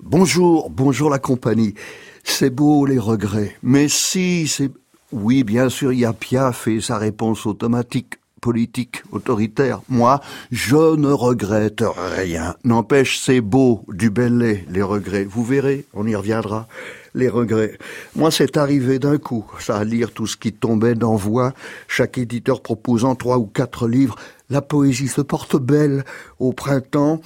Bonjour, bonjour la compagnie. C'est beau les regrets. Mais si, c'est... Oui, bien sûr, il y a Piaf et sa réponse automatique politique, autoritaire. Moi, je ne regrette rien. N'empêche, c'est beau, du bel lait, les regrets. Vous verrez, on y reviendra. Les regrets. Moi, c'est arrivé d'un coup, ça à lire tout ce qui tombait d'envoi, chaque éditeur proposant trois ou quatre livres. La poésie se porte belle au printemps.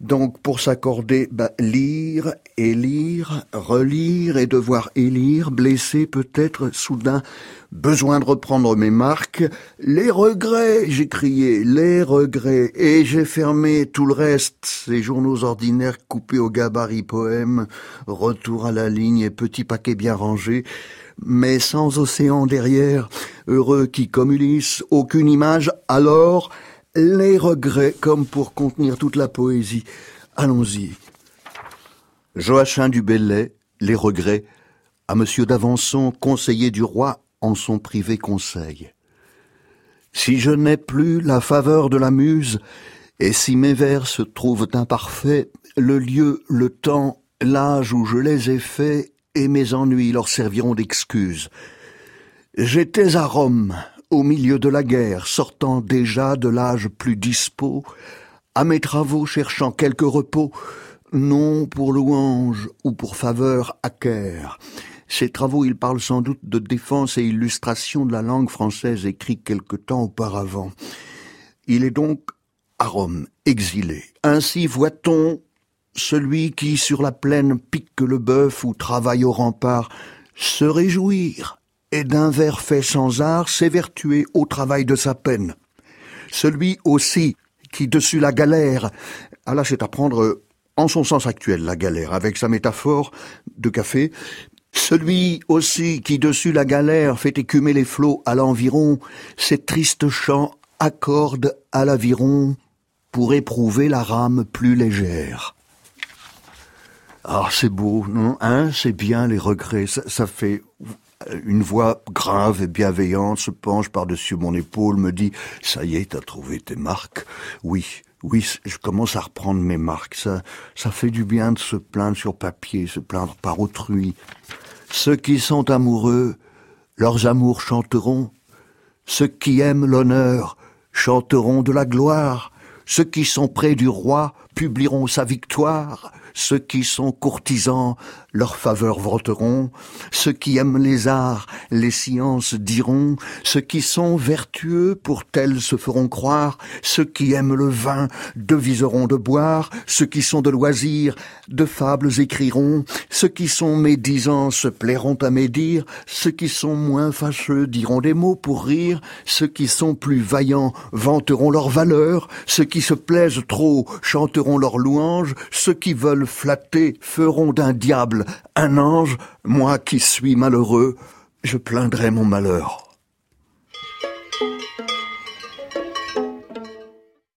Donc pour s'accorder, bah, lire et lire, relire et devoir élire, blessé peut-être soudain, besoin de reprendre mes marques, les regrets, j'ai crié, les regrets, et j'ai fermé tout le reste, ces journaux ordinaires coupés au gabarit poème, retour à la ligne et petit paquet bien rangé, mais sans océan derrière, heureux qui comme aucune image, alors les regrets, comme pour contenir toute la poésie. Allons-y. Joachim du Bellay, Les regrets, à Monsieur d'Avançon, conseiller du roi, en son privé conseil. Si je n'ai plus la faveur de la muse, et si mes vers se trouvent imparfaits, le lieu, le temps, l'âge où je les ai faits, et mes ennuis leur serviront d'excuse. J'étais à Rome, au milieu de la guerre, sortant déjà de l'âge plus dispos, à mes travaux cherchant quelque repos, non pour louange ou pour faveur acquère. Ces travaux, ils parlent sans doute de défense et illustration de la langue française écrite quelque temps auparavant. Il est donc à Rome, exilé. Ainsi voit-on celui qui sur la plaine pique le bœuf ou travaille au rempart se réjouir et d'un vers fait sans art s'évertuer au travail de sa peine. Celui aussi qui, dessus la galère, ah là c'est à prendre en son sens actuel, la galère, avec sa métaphore de café, celui aussi qui, dessus la galère, fait écumer les flots à l'environ, ces tristes chants accordent à l'aviron pour éprouver la rame plus légère. Ah, c'est beau, non? Hein? C'est bien les regrets, ça fait une voix grave et bienveillante se penche par-dessus mon épaule, me dit « Ça y est, t'as trouvé tes marques ?» Oui, oui, je commence à reprendre mes marques. Ça, ça fait du bien de se plaindre sur papier, se plaindre par autrui. Ceux qui sont amoureux, leurs amours chanteront. Ceux qui aiment l'honneur chanteront de la gloire. Ceux qui sont près du roi publieront sa victoire. Ceux qui sont courtisans, leur faveur vanteront. Ceux qui aiment les arts, les sciences diront. Ceux qui sont vertueux, pour tels se feront croire. Ceux qui aiment le vin, deviseront de boire. Ceux qui sont de loisirs, de fables écriront. Ceux qui sont médisants se plairont à médire. Ceux qui sont moins fâcheux diront des mots pour rire. Ceux qui sont plus vaillants vanteront leur valeur. Ceux qui se plaisent trop chanteront leurs louanges. Ceux qui veulent flattés feront d'un diable un ange, moi qui suis malheureux, je plaindrai mon malheur.